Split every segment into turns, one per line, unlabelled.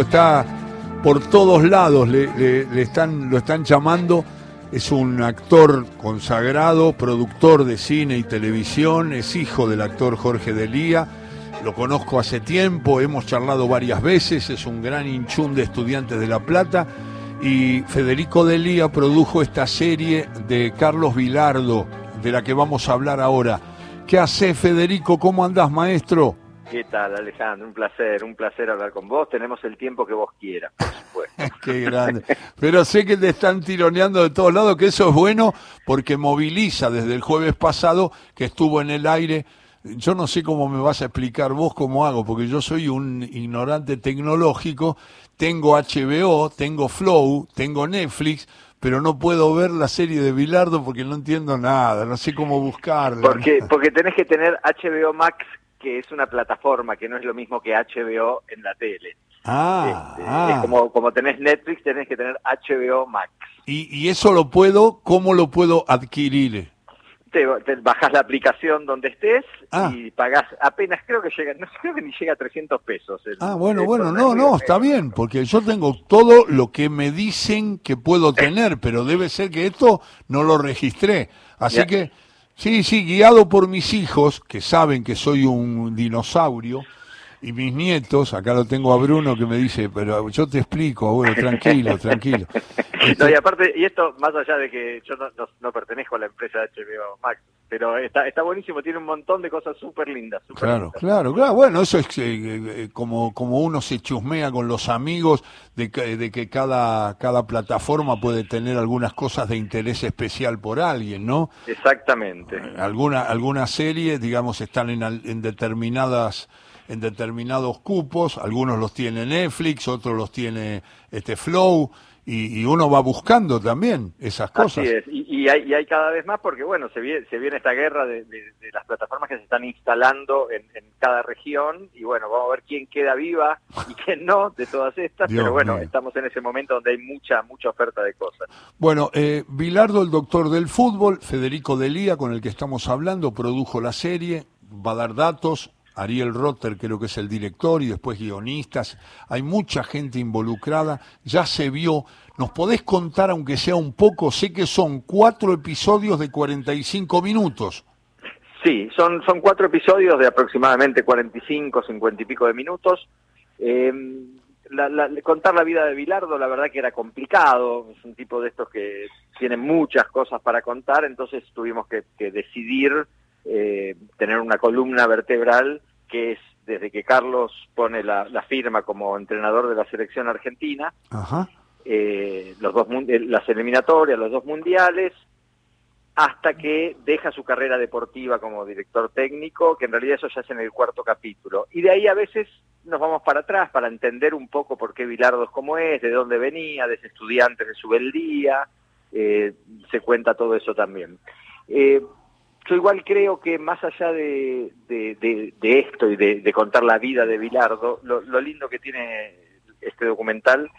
está por todos lados, le, están, lo están llamando, es un actor consagrado, productor de cine y televisión, es hijo del actor Jorge Delía, lo conozco hace tiempo, hemos charlado varias veces, es un gran hinchún de estudiantes de La Plata y Federico Delía produjo esta serie de Carlos Vilardo, de la que vamos a hablar ahora. ¿Qué hace Federico? ¿Cómo andás, maestro?
¿Qué tal, Alejandro? Un placer, un placer hablar con vos. Tenemos el tiempo que vos quieras, por supuesto.
Qué grande. Pero sé que te están tironeando de todos lados, que eso es bueno porque moviliza desde el jueves pasado que estuvo en el aire. Yo no sé cómo me vas a explicar vos cómo hago, porque yo soy un ignorante tecnológico. Tengo HBO, tengo Flow, tengo Netflix, pero no puedo ver la serie de Bilardo porque no entiendo nada, no sé cómo buscarla.
Porque, porque tenés que tener HBO Max, que es una plataforma que no es lo mismo que HBO en la tele.
Ah,
Este,
ah.
Es como, como tenés Netflix, tenés que tener HBO Max.
Y, y eso lo puedo, ¿cómo lo puedo adquirir?
Te, te bajás la aplicación donde estés
Ah.
y pagás apenas, creo que llega, no creo que ni llega a 300 pesos. el-
Ah, bueno,
el-
bueno, no, no, está bien, porque yo tengo todo lo que me dicen que puedo tener, pero debe ser que esto no lo registré. Así
Ya.
que, sí, sí, guiado por mis hijos, que saben que soy un dinosaurio, y mis nietos, acá lo tengo a Bruno que me dice, pero yo te explico, abuelo, tranquilo, tranquilo.
Y aparte, y esto más allá de que yo no pertenezco a la empresa HBO Max, pero está, está buenísimo, tiene un montón de cosas súper lindas. súper
Claro,
lindas.
claro, claro. Bueno, eso es eh, eh, como, como uno se chusmea con los amigos de que, de que cada, cada plataforma puede tener algunas cosas de interés especial por alguien, ¿no?
Exactamente.
Alguna, algunas series, digamos, están en, en determinadas en determinados cupos, algunos los tiene Netflix, otros los tiene este Flow, y, y uno va buscando también esas cosas.
Así es, y, y hay, y hay cada vez más porque, bueno, se viene, se viene esta guerra de, de- de las plataformas que se están instalando en, en cada región y, bueno, vamos a ver quién queda viva y quién no de todas estas,
Dios
pero bueno,
mío.
estamos en ese momento donde hay mucha, mucha oferta de cosas.
Bueno, eh, Bilardo, el doctor del fútbol, Federico Delía, con el que estamos hablando, produjo la serie, va a dar datos, Ariel Rotter creo que es el director y después guionistas, hay mucha gente involucrada, ya se vio, ¿nos podés contar aunque sea un poco? Sé que son cuatro episodios de 45 minutos.
Sí, son, son cuatro episodios de aproximadamente 45, 50 y pico de minutos. La- contar la vida de Bilardo, la verdad que era complicado, es un tipo de estos que tiene muchas cosas para contar, entonces tuvimos que decidir eh, tener una columna vertebral que es desde que Carlos pone la, la firma como entrenador de la selección argentina,
Ajá.
eh, los dos eh, las eliminatorias, los dos mundiales, hasta que deja su carrera deportiva como director técnico, que en realidad eso ya es en el cuarto capítulo. Y de ahí a veces nos vamos para atrás para entender un poco por qué Bilardo es como es, de dónde venía, de ese estudiante de su beldía, eh, se cuenta todo eso también. Eh, yo igual creo que más allá de, de- de- de esto y de, contar la vida de Bilardo, lo, lo lindo que tiene este documental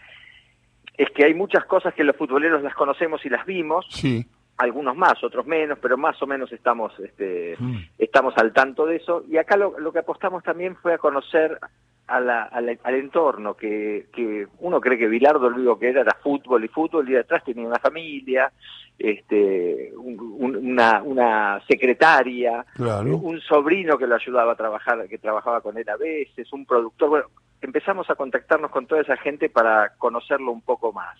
es que hay muchas cosas que los futboleros las conocemos y las vimos,
Sí.
algunos más, otros menos, pero más o menos estamos, este,
Mm.
estamos al tanto de eso. Y acá lo, lo que apostamos también fue a conocer a la- a la- al entorno, que, que uno cree que Bilardo lo único que era era fútbol y fútbol, y detrás tenía una familia, este, un- un- una, una secretaria,
Claro.
un sobrino que lo ayudaba a trabajar, que trabajaba con él a veces, un productor. Bueno, empezamos a contactarnos con toda esa gente para conocerlo un poco más.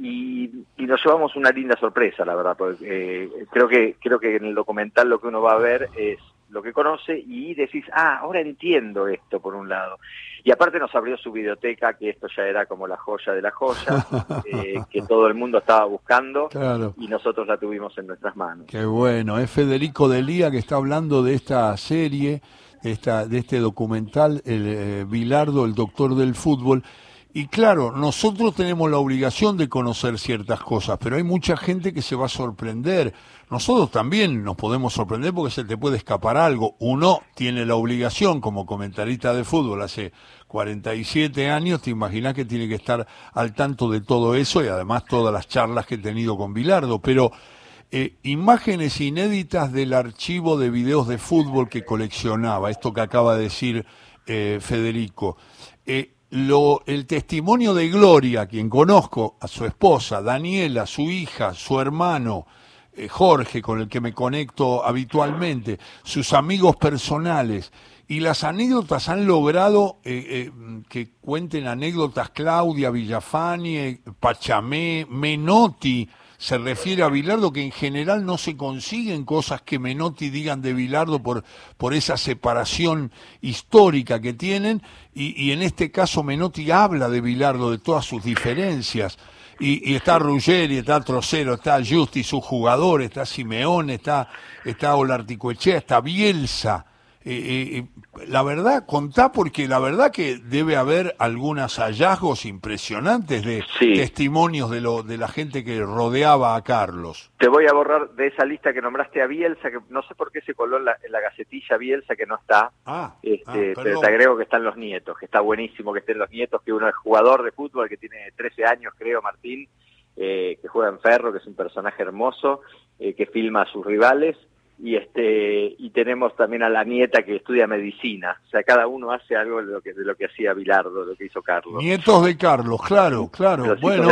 Y, y nos llevamos una linda sorpresa, la verdad, porque eh, creo que creo que en el documental lo que uno va a ver es lo que conoce y decís, ah, ahora entiendo esto por un lado. Y aparte nos abrió su biblioteca, que esto ya era como la joya de la joya, eh, que todo el mundo estaba buscando
Claro.
y nosotros la tuvimos en nuestras manos.
Qué bueno, es Federico Delía que está hablando de esta serie, esta, de este documental, el eh, Bilardo, el doctor del fútbol. Y claro, nosotros tenemos la obligación de conocer ciertas cosas, pero hay mucha gente que se va a sorprender. Nosotros también nos podemos sorprender porque se te puede escapar algo. Uno tiene la obligación, como comentarista de fútbol hace 47 años, te imaginas que tiene que estar al tanto de todo eso y además todas las charlas que he tenido con Bilardo. Pero eh, imágenes inéditas del archivo de videos de fútbol que coleccionaba, esto que acaba de decir eh, Federico. Eh, lo, el testimonio de Gloria, quien conozco, a su esposa, Daniela, su hija, su hermano, eh, Jorge, con el que me conecto habitualmente, sus amigos personales, y las anécdotas han logrado eh, eh, que cuenten anécdotas Claudia Villafani, Pachamé, Menotti, se refiere a Bilardo, que en general no se consiguen cosas que Menotti digan de Bilardo por, por esa separación histórica que tienen, y, en este caso Menotti habla de Bilardo, de todas sus diferencias. Y, está Ruggeri, está Trocero, está Justi, su jugador, está Simeone, está, está Olarticoechea, está Bielsa. Eh, eh, la verdad, contá porque la verdad que debe haber algunos hallazgos impresionantes de testimonios de, lo, de la gente que rodeaba a Carlos.
Te voy a borrar de esa lista que nombraste a Bielsa, que no sé por qué se coló en la, gacetilla Bielsa que no está, ah, este, ah, pero te agrego que están los nietos, que está buenísimo que estén los nietos, que uno es jugador de fútbol, que tiene 13 años creo, Martín, eh, que juega en Ferro, que es un personaje hermoso, que filma a sus rivales y este y tenemos también a la nieta que estudia medicina. O sea cada uno hace algo de lo que de lo que hacía Bilardo lo que hizo Carlos.
Nietos de Carlos claro claro. Bueno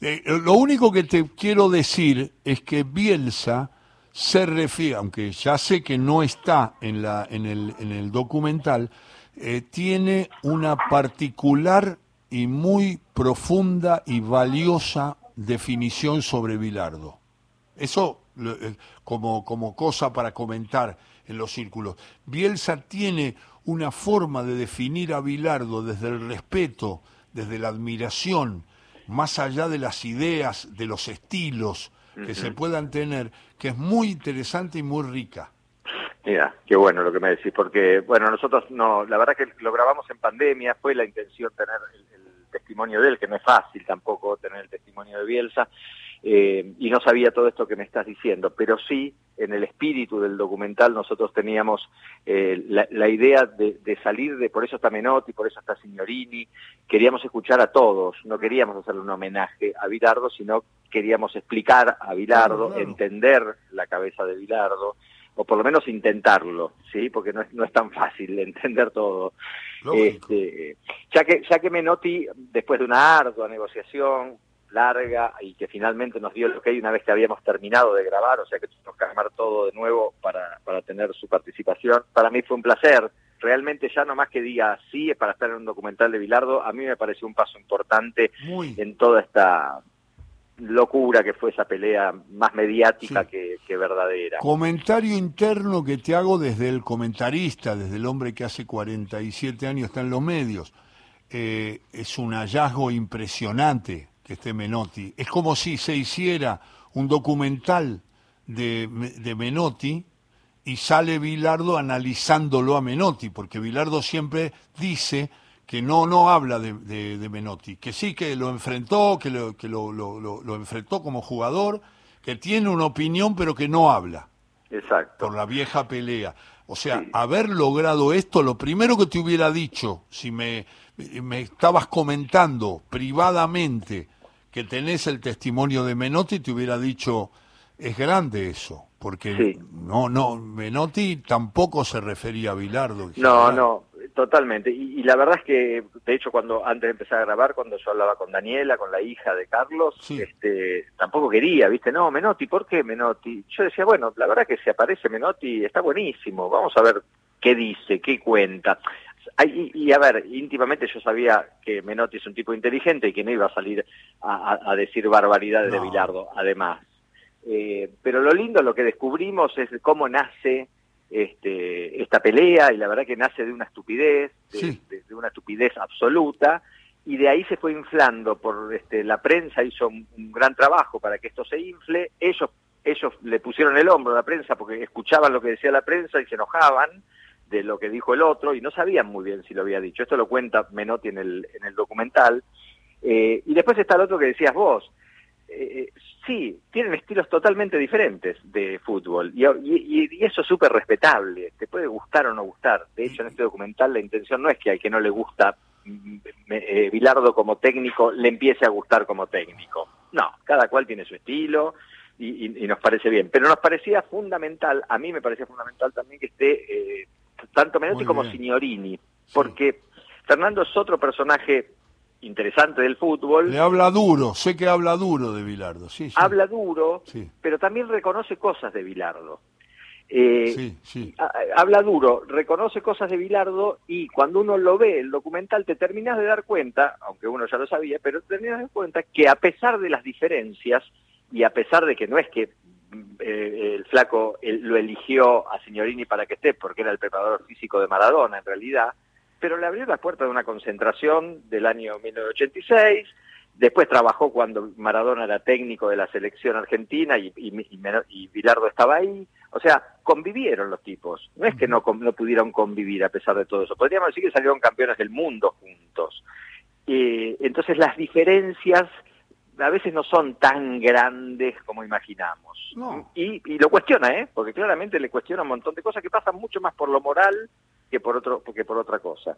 eh, lo único que te quiero decir es que Bielsa se refiere aunque ya sé que no está en la en el en el documental eh, tiene una particular y muy profunda y valiosa definición sobre Bilardo. Eso eh, como, como cosa para comentar en los círculos. Bielsa tiene una forma de definir a Bilardo desde el respeto, desde la admiración, más allá de las ideas, de los estilos que se puedan tener, que es muy interesante y muy rica.
Mira, qué bueno lo que me decís, porque, bueno, nosotros no, la verdad que lo grabamos en pandemia, fue la intención tener el testimonio de él, que no es fácil tampoco tener el testimonio de Bielsa, eh, y no sabía todo esto que me estás diciendo, pero sí, en el espíritu del documental nosotros teníamos eh, la, idea de, salir de, por eso está Menotti, por eso está Signorini, queríamos escuchar a todos, no queríamos hacerle un homenaje a Bilardo, sino queríamos explicar a Bilardo, entender la cabeza de Bilardo, o por lo menos intentarlo, ¿sí? Porque no es, no es tan fácil entender todo. Este, ya que ya que Menotti, después de una ardua negociación, larga y que finalmente nos dio que hay una vez que habíamos terminado de grabar, o sea que tuvimos que armar todo de nuevo para, para tener su participación. Para mí fue un placer, realmente ya no más que diga sí es para estar en un documental de Bilardo, a mí me pareció un paso importante en toda esta locura que fue esa pelea más mediática que, que, verdadera.
Comentario interno que te hago desde el comentarista, desde el hombre que hace 47 años está en los medios. Eh, es un hallazgo impresionante que esté Menotti. Es como si se hiciera un documental de, de Menotti y sale Bilardo analizándolo a Menotti, porque Bilardo siempre dice que no, no habla de, de, Menotti, que sí que lo enfrentó, que, lo, que lo, lo, lo, enfrentó como jugador, que tiene una opinión pero que no habla.
Exacto.
Por la vieja pelea. O sea, haber logrado esto, lo primero que te hubiera dicho, si me, me estabas comentando privadamente que tenés el testimonio de Menotti, te hubiera dicho, es grande eso, porque no, no, Menotti tampoco se refería a Bilardo.
No, no, totalmente. Y, la verdad es que, de hecho, cuando antes de empezar a grabar, cuando yo hablaba con Daniela, con la hija de Carlos, este, tampoco quería, ¿viste? No, Menotti, ¿por qué Menotti? Yo decía, bueno, la verdad que si aparece Menotti está buenísimo, vamos a ver qué dice, qué cuenta. Y, a ver, íntimamente yo sabía que Menotti es un tipo inteligente y que no iba a salir a, decir barbaridades de Bilardo, además. Eh, pero lo lindo, lo que descubrimos es cómo nace este, esta pelea y la verdad que nace de una estupidez, de, una estupidez absoluta y de ahí se fue inflando por este, la prensa hizo un, gran trabajo para que esto se infle, ellos ellos le pusieron el hombro a la prensa porque escuchaban lo que decía la prensa y se enojaban de lo que dijo el otro y no sabían muy bien si lo había dicho. Esto lo cuenta Menotti en el, en el documental. Eh, y después está el otro que decías vos. Eh, sí, tienen estilos totalmente diferentes de fútbol y, y, eso es súper respetable. Te puede gustar o no gustar. De hecho, en este documental la intención no es que al que no le gusta mm, eh, Bilardo como técnico le empiece a gustar como técnico. No, cada cual tiene su estilo y, nos parece bien. Pero nos parecía fundamental, a mí me parecía fundamental también que esté tanto Menotti como Signorini, porque Fernando es otro personaje interesante del fútbol.
Le habla duro, sé que habla duro de Bilardo, sí, sí.
Habla duro, pero también reconoce cosas de Bilardo. Eh,
sí, sí.
habla duro, reconoce cosas de Bilardo y cuando uno lo ve, el documental, te terminas de dar cuenta, aunque uno ya lo sabía, pero te terminas de dar cuenta que a pesar de las diferencias y a pesar de que no es que eh, el flaco lo eligió a Signorini para que esté, porque era el preparador físico de Maradona en realidad, pero le abrió las puertas de una concentración del año 1986, después trabajó cuando Maradona era técnico de la selección argentina y, y, Bilardo estaba ahí, o sea, convivieron los tipos, no es que no, no pudieron convivir a pesar de todo eso, podríamos decir que salieron campeones del mundo juntos. Eh, entonces las diferencias a veces no son tan grandes como imaginamos. Y, y, lo cuestiona, ¿eh? Porque claramente le cuestiona un montón de cosas que pasan mucho más por lo moral que por otro que por otra cosa.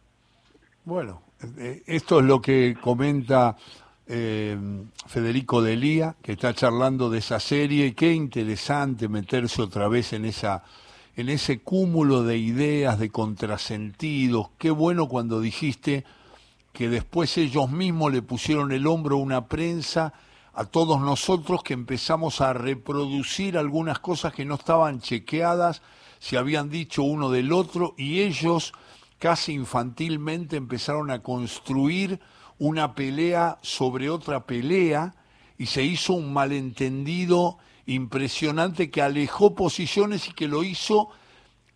Bueno, eh, esto es lo que comenta eh, Federico Delía, que está charlando de esa serie. Qué interesante meterse otra vez en esa en ese cúmulo de ideas, de contrasentidos. Qué bueno cuando dijiste que después ellos mismos le pusieron el hombro a una prensa a todos nosotros que empezamos a reproducir algunas cosas que no estaban chequeadas, se habían dicho uno del otro, y ellos casi infantilmente empezaron a construir una pelea sobre otra pelea, y se hizo un malentendido impresionante que alejó posiciones y que lo hizo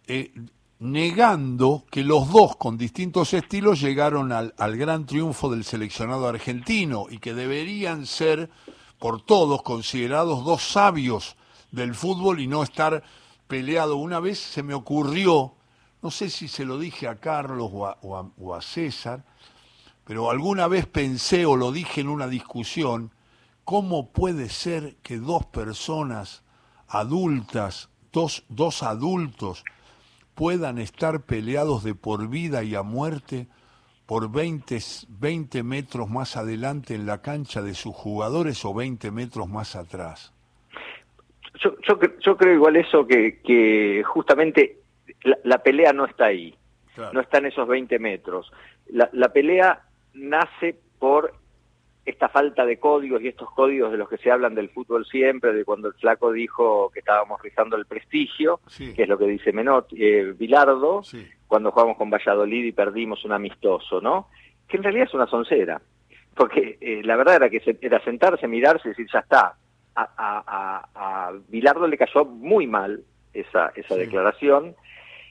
eh, negando que los dos con distintos estilos llegaron al, gran triunfo del seleccionado argentino y que deberían ser por todos considerados dos sabios del fútbol y no estar peleado. Una vez se me ocurrió, no sé si se lo dije a Carlos o a César, pero alguna vez pensé o lo dije en una discusión, ¿cómo puede ser que dos personas adultas, dos, dos adultos, puedan estar peleados de por vida y a muerte por 20, 20 metros más adelante en la cancha de sus jugadores o 20 metros más atrás.
Yo, yo, creo igual eso que, que justamente la, pelea no está ahí, no está en esos 20 metros. La, la pelea nace por esta falta de códigos y estos códigos de los que se hablan del fútbol siempre, de cuando el flaco dijo que estábamos rizando el prestigio, que es lo que dice Menot, eh, Bilardo, cuando jugamos con Valladolid y perdimos un amistoso, ¿no? Que en realidad es una soncera, porque eh, la verdad era que se, era sentarse, mirarse y decir, ya está. A, a, a, Bilardo le cayó muy mal esa, esa declaración,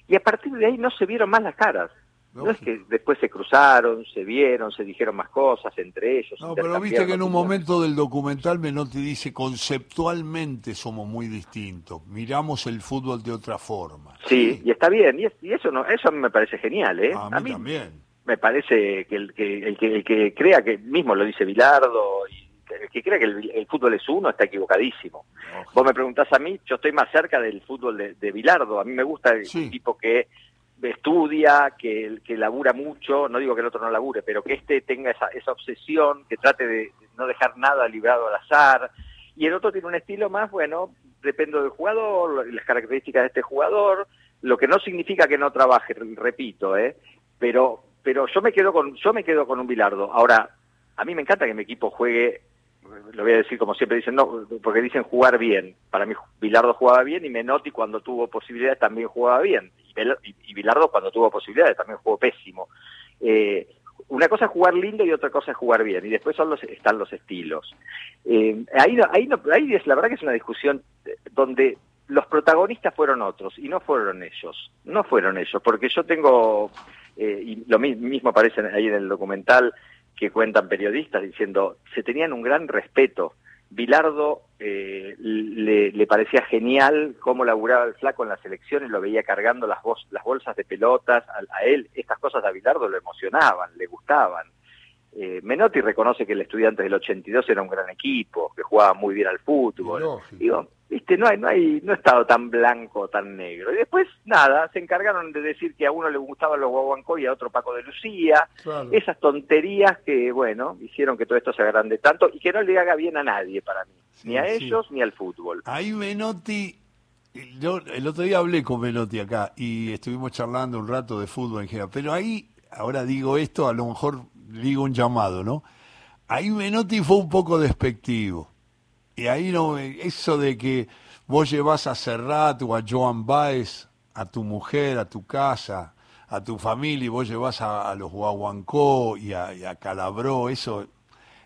y a partir de ahí no se vieron más las caras. No, es que después se cruzaron, se vieron, se dijeron más cosas entre ellos.
No, pero viste que en un momento del documental Menotti dice conceptualmente somos muy distintos, miramos el fútbol de otra forma.
Sí, y está bien, y, eso no, eso me parece genial, ¿eh?
A mí, también.
Me parece que el que, el que el que crea que mismo lo dice Bilardo y el que crea que el, fútbol es uno está equivocadísimo. Vos me preguntás a mí, yo estoy más cerca del fútbol de, de Bilardo. A mí me gusta el tipo que estudia, que, que labura mucho, no digo que el otro no labure, pero que este tenga esa, esa obsesión, que trate de no dejar nada librado al azar, y el otro tiene un estilo más, bueno, depende del jugador, las características de este jugador, lo que no significa que no trabaje, repito, ¿eh? pero pero yo me quedo con yo me quedo con un Bilardo. Ahora, a mí me encanta que mi equipo juegue lo voy a decir como siempre dicen, no, porque dicen jugar bien. Para mí Bilardo jugaba bien y Menotti cuando tuvo posibilidades también jugaba bien y, Bilardo cuando tuvo posibilidades también jugó pésimo. Eh, una cosa es jugar lindo y otra cosa es jugar bien, y después son los, están los estilos. Eh, ahí, ahí, ahí es, la verdad que es una discusión donde los protagonistas fueron otros y no fueron ellos, no fueron ellos, porque yo tengo, eh, y lo mismo aparece ahí en el documental que cuentan periodistas diciendo, se tenían un gran respeto Bilardo eh, le, parecía genial cómo laburaba el flaco en las elecciones, lo veía cargando las, las bolsas de pelotas, a, él estas cosas a Bilardo lo emocionaban, le gustaban. Eh, Menotti reconoce que el estudiante del 82 era un gran equipo, que jugaba muy bien al fútbol. Digo, viste, no hay, no hay, no he estado tan blanco, tan negro. Y después, nada, se encargaron de decir que a uno le gustaban los Guaguancó y a otro Paco de Lucía. Esas tonterías que, bueno, hicieron que todo esto se agrande tanto y que no le haga bien a nadie para mí. ni a ellos ni al fútbol.
Ahí Menotti, yo el otro día hablé con Menotti acá y estuvimos charlando un rato de fútbol en general, pero ahí ahora digo esto, a lo mejor digo un llamado, ¿no? Ahí Menotti fue un poco despectivo. Y ahí no, eso de que vos llevas a Serrat o a Joan Baez, a tu mujer, a tu casa, a tu familia, y vos llevas a, los Guaguancó y a, y Calabró, eso,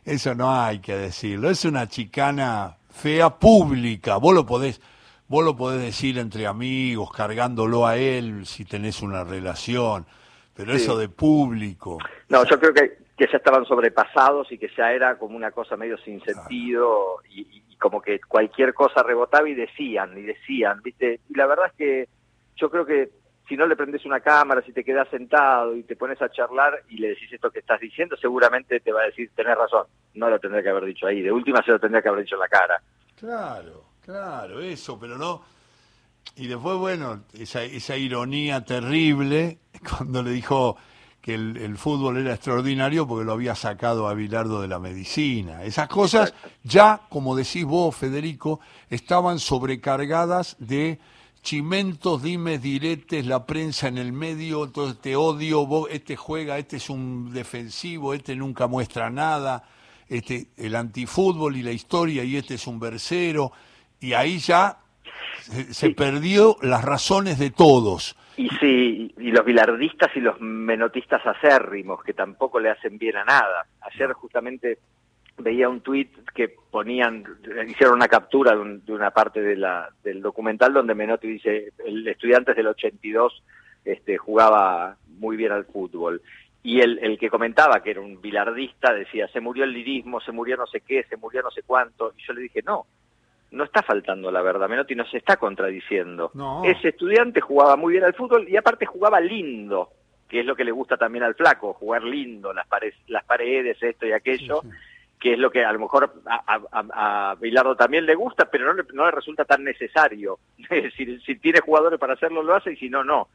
eso no hay que decirlo. Es una chicana fea pública. Vos lo podés, vos lo podés decir entre amigos, cargándolo a él si tenés una relación, pero eso de público.
No, yo creo que, que ya estaban sobrepasados y que ya era como una cosa medio sin sentido y, como que cualquier cosa rebotaba y decían, y decían, ¿viste? Y la verdad es que yo creo que si no le prendes una cámara, si te quedas sentado y te pones a charlar y le decís esto que estás diciendo, seguramente te va a decir, tenés razón, no lo tendría que haber dicho ahí, de última se lo tendría que haber dicho en la cara.
Claro, claro, eso, pero no... Y después, bueno, esa, esa ironía terrible cuando le dijo que el, fútbol era extraordinario porque lo había sacado a Bilardo de la medicina. Esas cosas ya, como decís vos, Federico, estaban sobrecargadas de chimentos, dimes, diretes, la prensa en el medio, entonces te odio, vos, este juega, este es un defensivo, este nunca muestra nada, este, el antifútbol y la historia, y este es un versero, y ahí ya se, perdió las razones de todos.
Y sí, y los bilardistas y los menotistas acérrimos, que tampoco le hacen bien a nada. Ayer justamente veía un tuit que ponían, hicieron una captura de, una parte de la, del documental donde Menotti dice, el estudiante del 82 este, jugaba muy bien al fútbol. Y el, el que comentaba, que era un bilardista, decía, se murió el lirismo, se murió no sé qué, se murió no sé cuánto. Y yo le dije, no, no está faltando la verdad, Menotti no se está contradiciendo. Ese estudiante jugaba muy bien al fútbol y aparte jugaba lindo, que es lo que le gusta también al flaco, jugar lindo, las, paredes, las paredes, esto y aquello, que es lo que a lo mejor a, a, Bilardo también le gusta, pero no le, no le resulta tan necesario. si, si tiene jugadores para hacerlo, lo hace y si no, no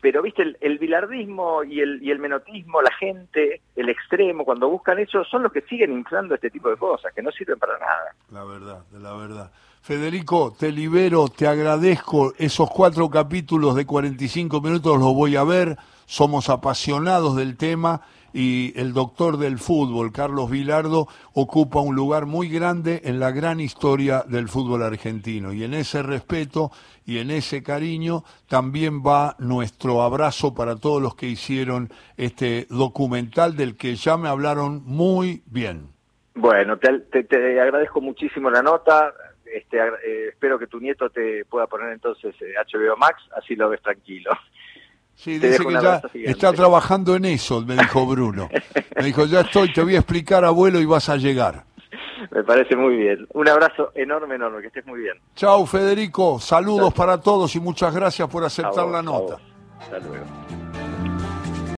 pero viste el, el, bilardismo y el, y el menotismo, la gente, el extremo, cuando buscan eso, son los que siguen inflando este tipo de cosas, que no sirven para nada.
La verdad, la verdad. Federico, te libero, te agradezco esos cuatro capítulos de 45 minutos, los voy a ver, somos apasionados del tema y el doctor del fútbol, Carlos Vilardo, ocupa un lugar muy grande en la gran historia del fútbol argentino. Y en ese respeto y en ese cariño también va nuestro abrazo para todos los que hicieron este documental del que ya me hablaron muy bien.
Bueno, te, agradezco muchísimo la nota. Este, eh, espero que tu nieto te pueda poner entonces HBO eh, Max, así lo ves tranquilo.
Sí, dice que ya está trabajando en eso, me dijo Bruno. Me dijo, ya estoy, te voy a explicar, abuelo, y vas a llegar.
Me parece muy bien. Un abrazo enorme, enorme, que estés muy bien.
Chao, Federico. Saludos para todos y muchas gracias por aceptar la nota. Hasta luego.